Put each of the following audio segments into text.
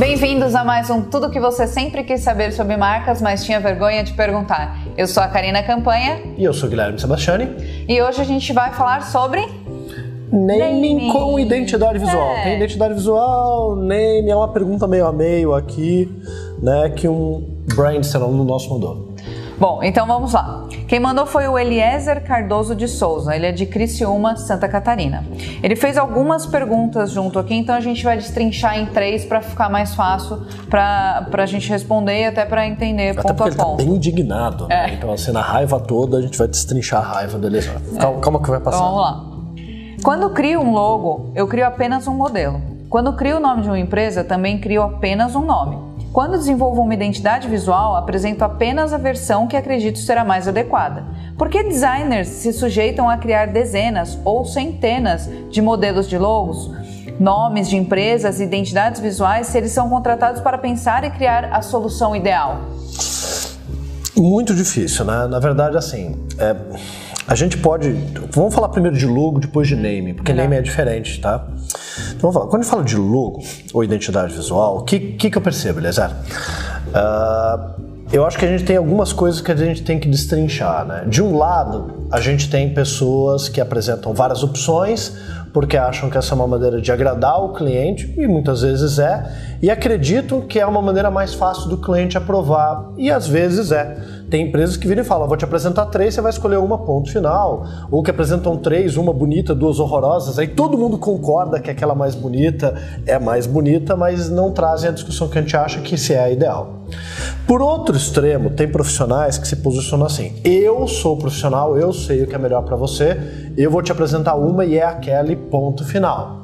Bem-vindos a mais um Tudo que você sempre quis saber sobre marcas, mas tinha vergonha de perguntar. Eu sou a Karina Campanha. E eu sou o Guilherme Sebastiani. E hoje a gente vai falar sobre. Naming, naming. com identidade visual. É. Tem identidade visual, name, é uma pergunta meio a meio aqui, né, que um brand no nosso mandou. Bom, então vamos lá. Quem mandou foi o Eliezer Cardoso de Souza, ele é de Criciúma, Santa Catarina. Ele fez algumas perguntas junto aqui, então a gente vai destrinchar em três para ficar mais fácil para a gente responder e até para entender até ponto a ponto. Ele tá bem indignado, né? É. Então, assim, na raiva toda, a gente vai destrinchar a raiva do Eliezer. Calma, é. calma que vai passar. Então, vamos lá. Quando crio um logo, eu crio apenas um modelo. Quando crio o nome de uma empresa, também crio apenas um nome. Quando desenvolvo uma identidade visual, apresento apenas a versão que acredito será mais adequada. Por que designers se sujeitam a criar dezenas ou centenas de modelos de logos, nomes de empresas e identidades visuais se eles são contratados para pensar e criar a solução ideal? Muito difícil, né? Na verdade, assim, é, a gente pode. Vamos falar primeiro de logo, depois de name, porque name é diferente, tá? Então falar. Quando a gente fala de logo ou identidade visual, o que, que, que eu percebo, Eliezer? Uh, eu acho que a gente tem algumas coisas que a gente tem que destrinchar, né? De um lado, a gente tem pessoas que apresentam várias opções porque acham que essa é uma maneira de agradar o cliente, e muitas vezes é, e acreditam que é uma maneira mais fácil do cliente aprovar, e às vezes é. Tem empresas que viram e falam: vou te apresentar três, você vai escolher uma, ponto final. Ou que apresentam três, uma bonita, duas horrorosas. Aí todo mundo concorda que aquela mais bonita é mais bonita, mas não trazem a discussão que a gente acha que se é a ideal. Por outro extremo, tem profissionais que se posicionam assim: eu sou profissional, eu sei o que é melhor para você, eu vou te apresentar uma e é aquele ponto final.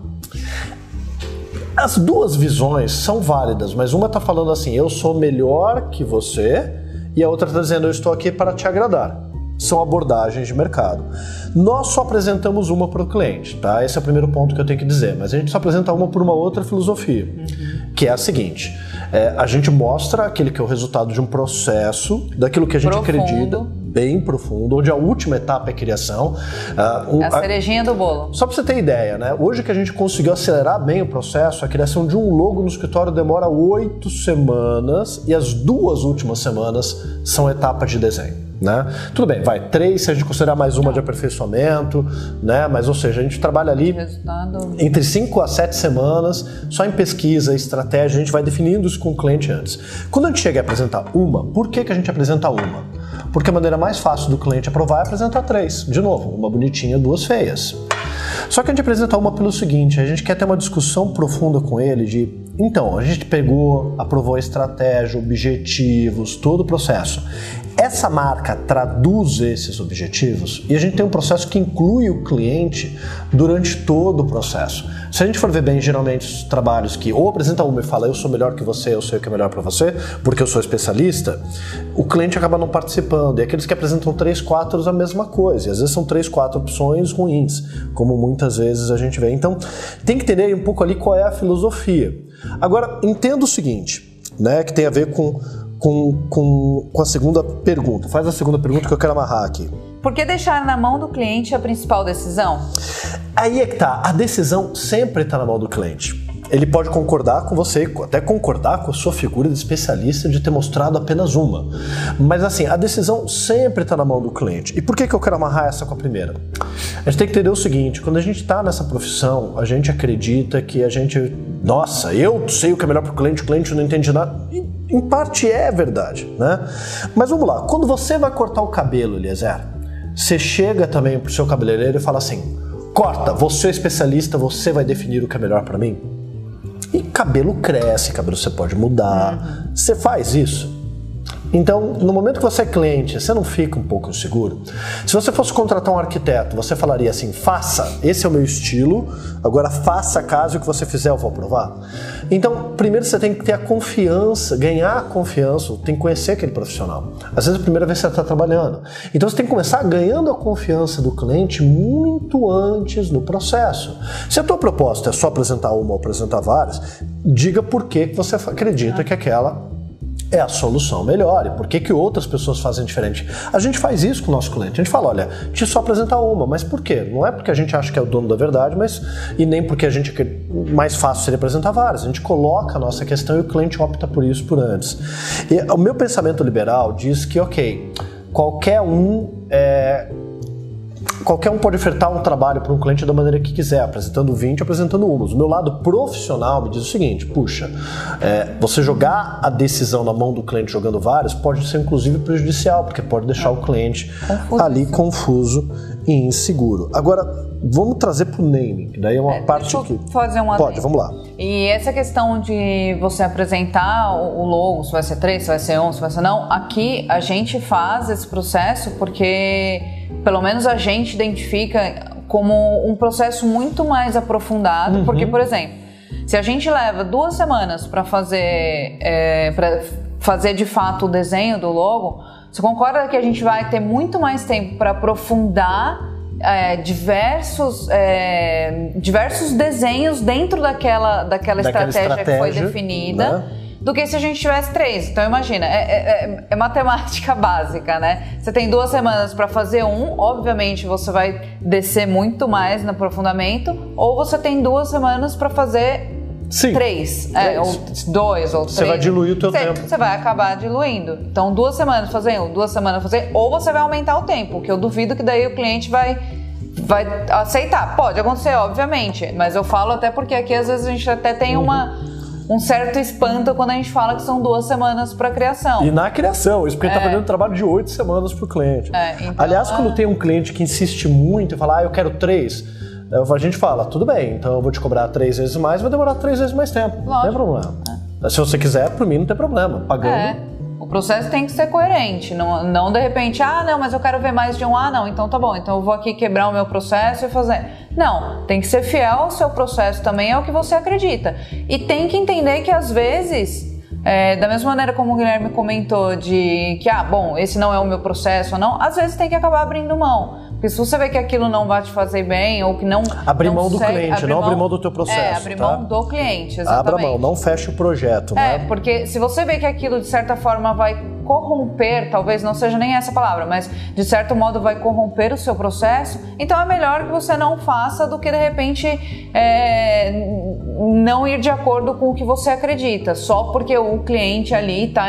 As duas visões são válidas, mas uma está falando assim: eu sou melhor que você, e a outra está dizendo: eu estou aqui para te agradar. São abordagens de mercado. Nós só apresentamos uma para o cliente, tá? Esse é o primeiro ponto que eu tenho que dizer, mas a gente só apresenta uma por uma outra filosofia, uhum. que é a seguinte: é, a gente mostra aquele que é o resultado de um processo, daquilo que a gente Profundo. acredita, bem profundo, onde a última etapa é a criação. Uh, um, a cerejinha do bolo. Só para você ter ideia, né? Hoje que a gente conseguiu acelerar bem o processo, a criação de um logo no escritório demora oito semanas e as duas últimas semanas são etapa de desenho. Né? Tudo bem, vai três se a gente considerar mais uma de aperfeiçoamento, né? Mas ou seja, a gente trabalha ali Resultado. entre cinco a sete semanas só em pesquisa, estratégia, a gente vai definindo isso com o cliente antes. Quando a gente chega a apresentar uma, por que, que a gente apresenta uma? Porque a maneira mais fácil do cliente aprovar é apresentar três. De novo, uma bonitinha, duas feias. Só que a gente apresenta uma pelo seguinte: a gente quer ter uma discussão profunda com ele de então, a gente pegou, aprovou a estratégia, objetivos, todo o processo. Essa marca traduz esses objetivos e a gente tem um processo que inclui o cliente durante todo o processo. Se a gente for ver bem, geralmente os trabalhos que ou apresenta uma e fala eu sou melhor que você, eu sei o que é melhor para você, porque eu sou especialista, o cliente acaba não participando. E aqueles que apresentam três, quatro, a mesma coisa. E às vezes são três, quatro opções ruins, como muitas vezes a gente vê. Então tem que entender um pouco ali qual é a filosofia. Agora, entenda o seguinte, né, que tem a ver com com, com, com a segunda pergunta. Faz a segunda pergunta que eu quero amarrar aqui. Por que deixar na mão do cliente a principal decisão? Aí é que tá. A decisão sempre está na mão do cliente ele pode concordar com você, até concordar com a sua figura de especialista de ter mostrado apenas uma. Mas assim, a decisão sempre está na mão do cliente. E por que, que eu quero amarrar essa com a primeira? A gente tem que entender o seguinte: quando a gente está nessa profissão, a gente acredita que a gente, nossa, eu sei o que é melhor para o cliente, o cliente não entende nada. E, em parte é verdade, né? Mas vamos lá, quando você vai cortar o cabelo, Eliezer, você chega também pro seu cabeleireiro e fala assim: corta, você é especialista, você vai definir o que é melhor para mim? Cabelo cresce, cabelo você pode mudar. Uhum. Você faz isso? Então, no momento que você é cliente, você não fica um pouco inseguro? Se você fosse contratar um arquiteto, você falaria assim: faça, esse é o meu estilo, agora faça caso que você fizer, eu vou aprovar? Então, primeiro você tem que ter a confiança, ganhar a confiança, tem que conhecer aquele profissional. Às vezes é a primeira vez que você está trabalhando. Então você tem que começar ganhando a confiança do cliente muito antes no processo. Se a tua proposta é só apresentar uma ou apresentar várias, diga por que você acredita que aquela é a solução melhor e por que, que outras pessoas fazem diferente. A gente faz isso com o nosso cliente. A gente fala, olha, te só apresentar uma, mas por quê? Não é porque a gente acha que é o dono da verdade, mas e nem porque a gente mais fácil seria apresentar várias. A gente coloca a nossa questão e o cliente opta por isso por antes. E o meu pensamento liberal diz que, ok, qualquer um é, qualquer um pode ofertar um trabalho para um cliente da maneira que quiser, apresentando 20, apresentando umas. O meu lado profissional me diz o seguinte: puxa, é, você jogar a decisão na mão do cliente jogando vários pode ser inclusive prejudicial, porque pode deixar o cliente confuso. ali confuso e inseguro. Agora, vamos trazer para o naming, que daí é uma é, parte que. fazer uma Pode, vamos lá. E essa questão de você apresentar o logo, se vai ser 3, se vai ser 1, se vai ser não, aqui a gente faz esse processo porque pelo menos a gente identifica como um processo muito mais aprofundado, uhum. porque, por exemplo, se a gente leva duas semanas para fazer, é, para fazer de fato o desenho do logo, você concorda que a gente vai ter muito mais tempo para aprofundar é, diversos, é, diversos desenhos dentro daquela, daquela, daquela estratégia, estratégia, que foi definida. Né? Do que se a gente tivesse três. Então imagina, é, é, é, é matemática básica, né? Você tem duas semanas para fazer um, obviamente você vai descer muito mais no aprofundamento, ou você tem duas semanas para fazer Sim. Três, é, ou dois, ou três. Você vai diluir o teu você, tempo. Você vai acabar diluindo. Então, duas semanas fazer um, duas semanas fazer, ou você vai aumentar o tempo, que eu duvido que daí o cliente vai vai aceitar. Pode acontecer, obviamente, mas eu falo até porque aqui às vezes a gente até tem uhum. uma um certo espanto quando a gente fala que são duas semanas para criação. E na criação, isso porque é. tá fazendo trabalho de oito semanas para o cliente. É, então, Aliás, quando é. tem um cliente que insiste muito e fala, ah, eu quero três, a gente fala, tudo bem, então eu vou te cobrar três vezes mais, vai demorar três vezes mais tempo. Lógico. Não tem problema. É. Se você quiser, por mim não tem problema. Pagando. É. O processo tem que ser coerente, não, não de repente, ah, não, mas eu quero ver mais de um, ah, não, então tá bom, então eu vou aqui quebrar o meu processo e fazer. Não, tem que ser fiel ao seu processo também, é o que você acredita. E tem que entender que às vezes é, da mesma maneira como o Guilherme comentou de que, ah, bom, esse não é o meu processo, não, às vezes tem que acabar abrindo mão. Porque se você vê que aquilo não vai te fazer bem ou que não. Abrir mão do cliente, abrir não abrir mão do teu processo. É, abrir tá? mão do cliente, exatamente. Abra mão, não feche o projeto. É, né? porque se você vê que aquilo de certa forma vai corromper, talvez não seja nem essa palavra, mas de certo modo vai corromper o seu processo, então é melhor que você não faça do que de repente é, não ir de acordo com o que você acredita, só porque o cliente ali está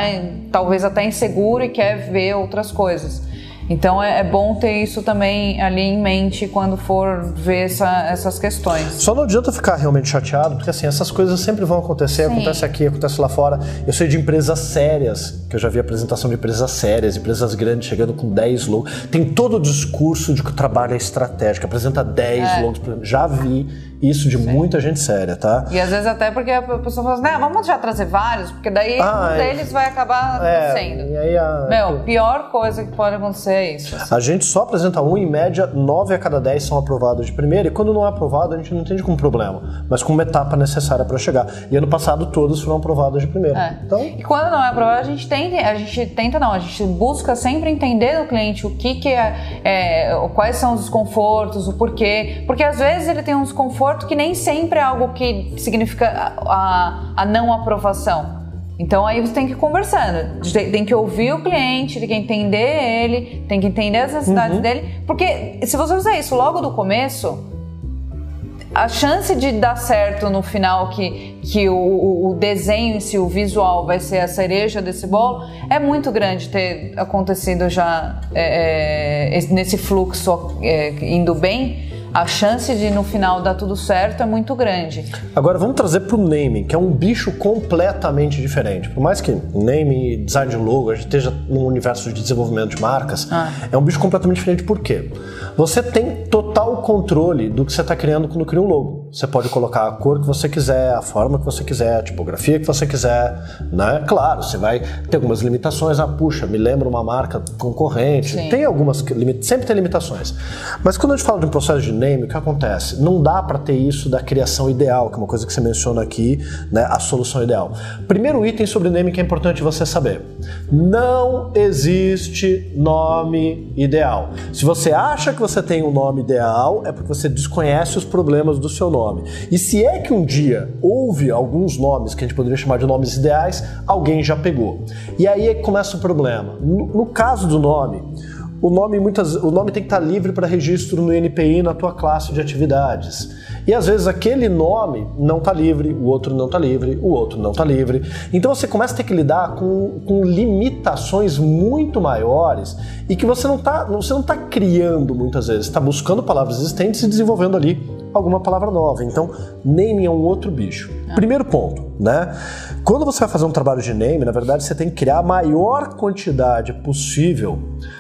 talvez até inseguro e quer ver outras coisas. Então é, é, bom ter isso também ali em mente quando for ver essa, essas questões. Só não adianta ficar realmente chateado, porque assim, essas coisas sempre vão acontecer, Sim. acontece aqui, acontece lá fora. Eu sei de empresas sérias, que eu já vi apresentação de empresas sérias, empresas grandes chegando com 10 logos. Tem todo o discurso de que o trabalho é estratégico, apresenta 10 é. logos, já vi isso de Sim. muita gente séria, tá? E às vezes até porque a pessoa fala assim, né, vamos já trazer vários, porque daí ah, um é. deles vai acabar é, sendo. E aí a... Meu, pior coisa que pode acontecer é isso. Assim. A gente só apresenta um, em média, nove a cada dez são aprovados de primeira, e quando não é aprovado, a gente não entende como problema, mas como uma etapa necessária para chegar. E ano passado todos foram aprovados de primeira. É. Então... E quando não é aprovado, a gente tenta, a gente tenta não, a gente busca sempre entender do cliente o que, que é, é quais são os desconfortos, o porquê, porque às vezes ele tem um desconforto desconforto que nem sempre é algo que significa a, a não aprovação. Então aí você tem que ir conversando, tem que ouvir o cliente, tem que entender ele, tem que entender as necessidades uhum. dele, porque se você fizer isso logo do começo, a chance de dar certo no final que, que o, o desenho em si, o visual vai ser a cereja desse bolo, é muito grande ter acontecido já é, é, nesse fluxo é, indo bem a chance de no final dar tudo certo é muito grande. Agora vamos trazer para o naming, que é um bicho completamente diferente. Por mais que naming e design de logo a gente esteja no universo de desenvolvimento de marcas, ah. é um bicho completamente diferente. Por quê? Você tem total controle do que você está criando quando cria um logo. Você pode colocar a cor que você quiser, a forma que você quiser, a tipografia que você quiser, né? Claro, você vai ter algumas limitações. Ah, puxa, me lembra uma marca concorrente. Sim. Tem algumas, sempre tem limitações. Mas quando a gente fala de um processo de name, o que acontece? Não dá para ter isso da criação ideal, que é uma coisa que você menciona aqui, né? A solução ideal. Primeiro item sobre name que é importante você saber. Não existe nome ideal. Se você acha que você tem um nome ideal ideal é porque você desconhece os problemas do seu nome. E se é que um dia houve alguns nomes que a gente poderia chamar de nomes ideais, alguém já pegou. E aí é que começa o problema. No, caso do nome, o nome muitas, o nome tem que estar livre para registro no NPI na tua classe de atividades. E às vezes aquele nome não está livre, o outro não está livre, o outro não está livre. Então você começa a ter que lidar com, com limitações muito maiores e que você não está você não tá criando muitas vezes, está buscando palavras existentes e desenvolvendo ali alguma palavra nova. Então, naming é um outro bicho. Ah. Primeiro ponto, né? Quando você vai fazer um trabalho de name, na verdade você tem que criar a maior quantidade possível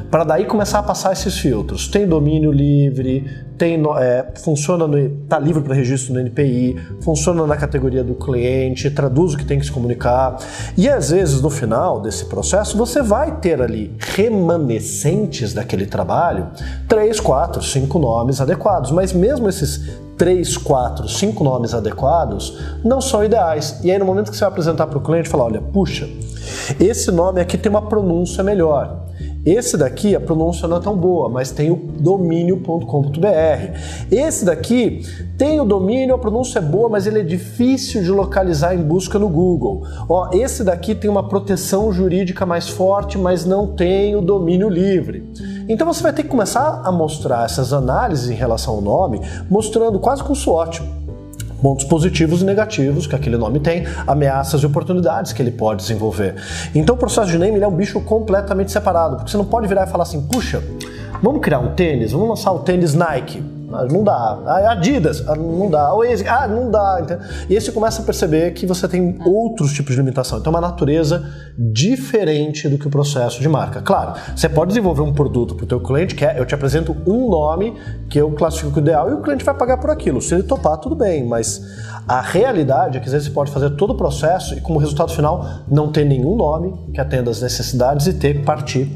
para daí começar a passar esses filtros. Tem domínio livre, tem é, funciona no, tá livre para registro no NPI, funciona na categoria do cliente, traduz o que tem que se comunicar. E às vezes no final desse processo você vai ter ali remanescentes daquele trabalho, três, quatro, cinco nomes adequados. Mas mesmo esses três, quatro, cinco nomes adequados não são ideais. E aí no momento que você vai apresentar para o cliente, fala, olha, puxa, esse nome aqui tem uma pronúncia melhor. Esse daqui a pronúncia não é tão boa, mas tem o domínio.com.br. Esse daqui tem o domínio, a pronúncia é boa, mas ele é difícil de localizar em busca no Google. Ó, esse daqui tem uma proteção jurídica mais forte, mas não tem o domínio livre. Então você vai ter que começar a mostrar essas análises em relação ao nome, mostrando quase com SWOT pontos positivos e negativos que aquele nome tem, ameaças e oportunidades que ele pode desenvolver. Então o processo de naming é um bicho completamente separado, porque você não pode virar e falar assim, puxa, vamos criar um tênis, vamos lançar o tênis Nike. Não dá. Adidas, não dá. Oasis, ah, não dá. E aí você começa a perceber que você tem outros tipos de limitação. Então, é uma natureza diferente do que o processo de marca. Claro, você pode desenvolver um produto para o teu cliente, que é, eu te apresento um nome que eu classifico ideal e o cliente vai pagar por aquilo. Se ele topar, tudo bem, mas a realidade é que às vezes você pode fazer todo o processo e como resultado final não ter nenhum nome que atenda às necessidades e ter que partir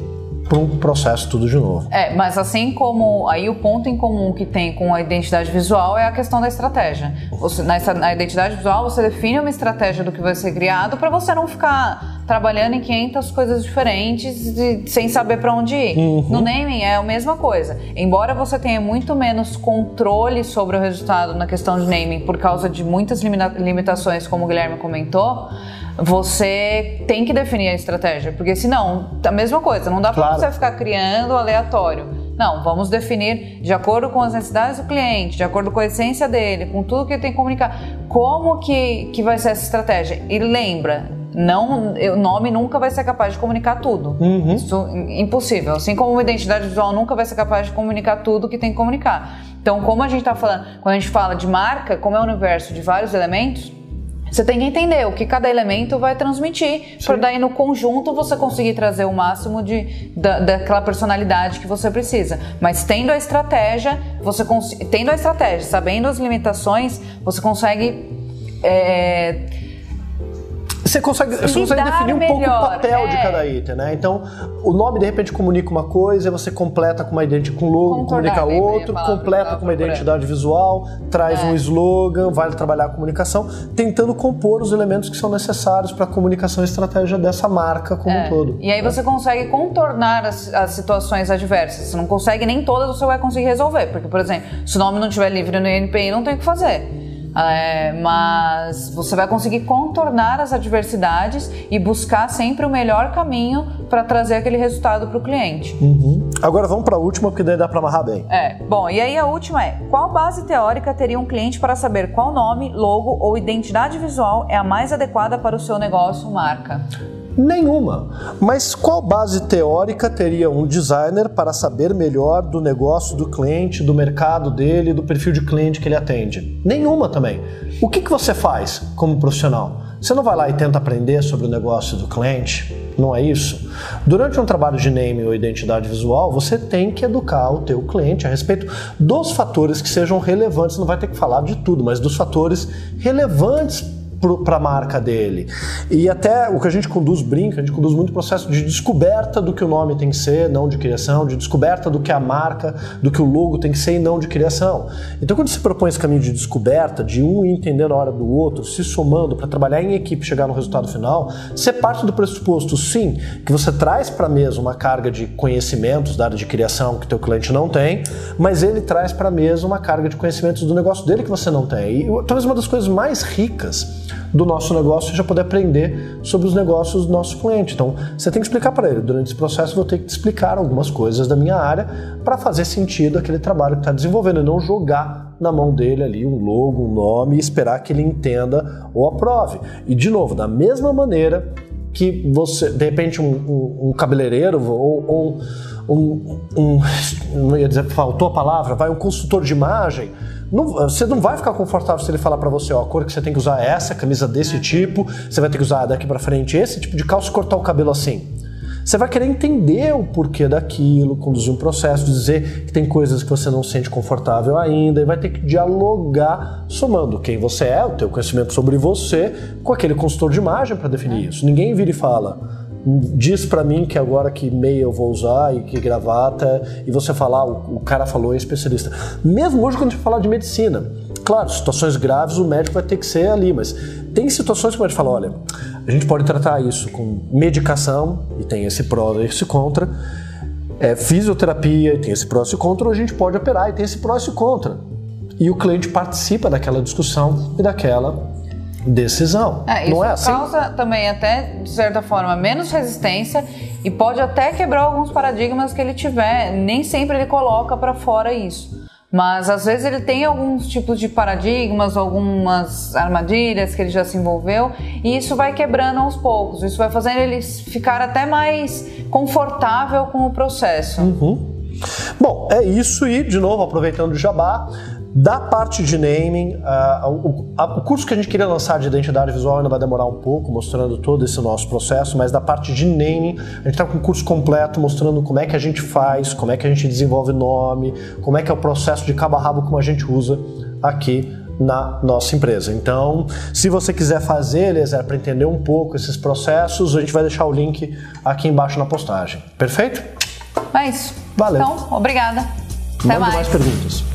um processo tudo de novo. É, mas assim como aí o ponto em comum que tem com a identidade visual é a questão da estratégia. Você, na, na identidade visual você define uma estratégia do que vai ser criado para você não ficar trabalhando em 500 coisas diferentes de, sem saber para onde ir. Uhum. No naming é a mesma coisa. Embora você tenha muito menos controle sobre o resultado na questão de naming por causa de muitas limitações, como o Guilherme comentou, você tem que definir a estratégia, porque senão, a mesma coisa, não dá claro. para você ficar criando aleatório. Não, vamos definir de acordo com as necessidades do cliente, de acordo com a essência dele, com tudo que ele tem que comunicar, como que, que vai ser essa estratégia. E lembra, não, o nome nunca vai ser capaz de comunicar tudo. Uhum. Isso é impossível. Assim como uma identidade visual nunca vai ser capaz de comunicar tudo que tem que comunicar. Então, como a gente está falando, quando a gente fala de marca, como é um universo de vários elementos, você tem que entender o que cada elemento vai transmitir, para daí no conjunto você conseguir trazer o máximo de, da, daquela personalidade que você precisa. Mas tendo a estratégia, você tendo a estratégia, sabendo as limitações, você consegue é, você consegue, você consegue definir um melhor, pouco o papel é. de cada item, né? Então, o nome de repente comunica uma coisa, você completa com uma identidade com logo, comunica outro, completa com uma identidade visual, traz é. um slogan, vai trabalhar a comunicação, tentando compor os elementos que são necessários para a comunicação e estratégia dessa marca como é. um todo. E aí você consegue contornar as, as, situações adversas. Você não consegue nem todas, você vai conseguir resolver. Porque, por exemplo, se o nome não estiver livre no INPI, não tem o que fazer. É, mas você vai conseguir contornar as adversidades e buscar sempre o melhor caminho para trazer aquele resultado para o cliente. Uhum. Agora vamos para a última, porque daí dá para amarrar bem. É, bom, e aí a última é: qual base teórica teria um cliente para saber qual nome, logo ou identidade visual é a mais adequada para o seu negócio marca? Nenhuma. Mas qual base teórica teria um designer para saber melhor do negócio do cliente, do mercado dele, do perfil de cliente que ele atende? Nenhuma também. O que, que você faz como profissional? Você não vai lá e tenta aprender sobre o negócio do cliente? Não é isso? Durante um trabalho de name ou identidade visual, você tem que educar o teu cliente a respeito dos fatores que sejam relevantes. Não vai ter que falar de tudo, mas dos fatores relevantes para a marca dele. E até o que a gente conduz, brinca, a gente conduz muito processo de descoberta do que o nome tem que ser, não de criação, de descoberta do que a marca, do que o logo tem que ser e não de criação. Então, quando se propõe esse caminho de descoberta, de um entender a hora do outro, se somando para trabalhar em equipe chegar no resultado final, você parte do pressuposto, sim, que você traz para a mesa uma carga de conhecimentos da área de criação que teu cliente não tem, mas ele traz para a mesa uma carga de conhecimentos do negócio dele que você não tem. E talvez uma das coisas mais ricas do nosso negócio seja poder aprender sobre os negócios do nosso cliente. Então, você tem que explicar para ele. Durante esse processo, vou ter que te explicar algumas coisas da minha área para fazer sentido aquele trabalho que está desenvolvendo e não jogar na mão dele ali um logo, um nome e esperar que ele entenda ou aprove. E, de novo, da mesma maneira que você, de repente, um, um, um cabeleireiro ou, ou um, um, não ia dizer, faltou a palavra, vai um consultor de imagem não, você não vai ficar confortável se ele falar para você, ó, a cor que você tem que usar é essa, camisa desse tipo, você vai ter que usar daqui para frente esse tipo de calça e cortar o cabelo assim. Você vai querer entender o porquê daquilo, conduzir um processo, dizer que tem coisas que você não sente confortável ainda e vai ter que dialogar somando quem você é, o teu conhecimento sobre você, com aquele consultor de imagem para definir isso. Ninguém vira e fala, diz para mim que agora que meia eu vou usar e que gravata, e você falar, o, o cara falou, é especialista. Mesmo hoje, quando a gente fala de medicina, claro, situações graves o médico vai ter que ser ali, mas tem situações que o médico fala: olha, a gente pode tratar isso com medicação, e tem esse pró e esse contra, é, fisioterapia, e tem esse pró e contra, ou a gente pode operar, e tem esse pró e esse contra. E o cliente participa daquela discussão e daquela decisão. É, não é assim? causa também até, de certa forma, menos resistência e pode até quebrar alguns paradigmas que ele tiver. Nem sempre ele coloca para fora isso. Mas às vezes ele tem alguns tipos de paradigmas, algumas armadilhas que ele já se envolveu, e isso vai quebrando aos poucos. Isso vai fazendo ele ficar até mais confortável com o processo. Uhum. Bom, é isso e, de novo, aproveitando o jabá, da parte de naming, o, a, o, curso que a gente queria lançar de identidade visual ainda vai demorar um pouco, mostrando todo esse nosso processo, mas da parte de naming, a gente está com um curso completo mostrando como é que a gente faz, como é que a gente desenvolve nome, como é que é o processo de cabo a rabo como a gente usa aqui na nossa empresa. Então, se você quiser fazer, Eliezer, para entender um pouco esses processos, a gente vai deixar o link aqui embaixo na postagem. Perfeito? É isso. Valeu. Então, obrigada. Até mais. mais perguntas.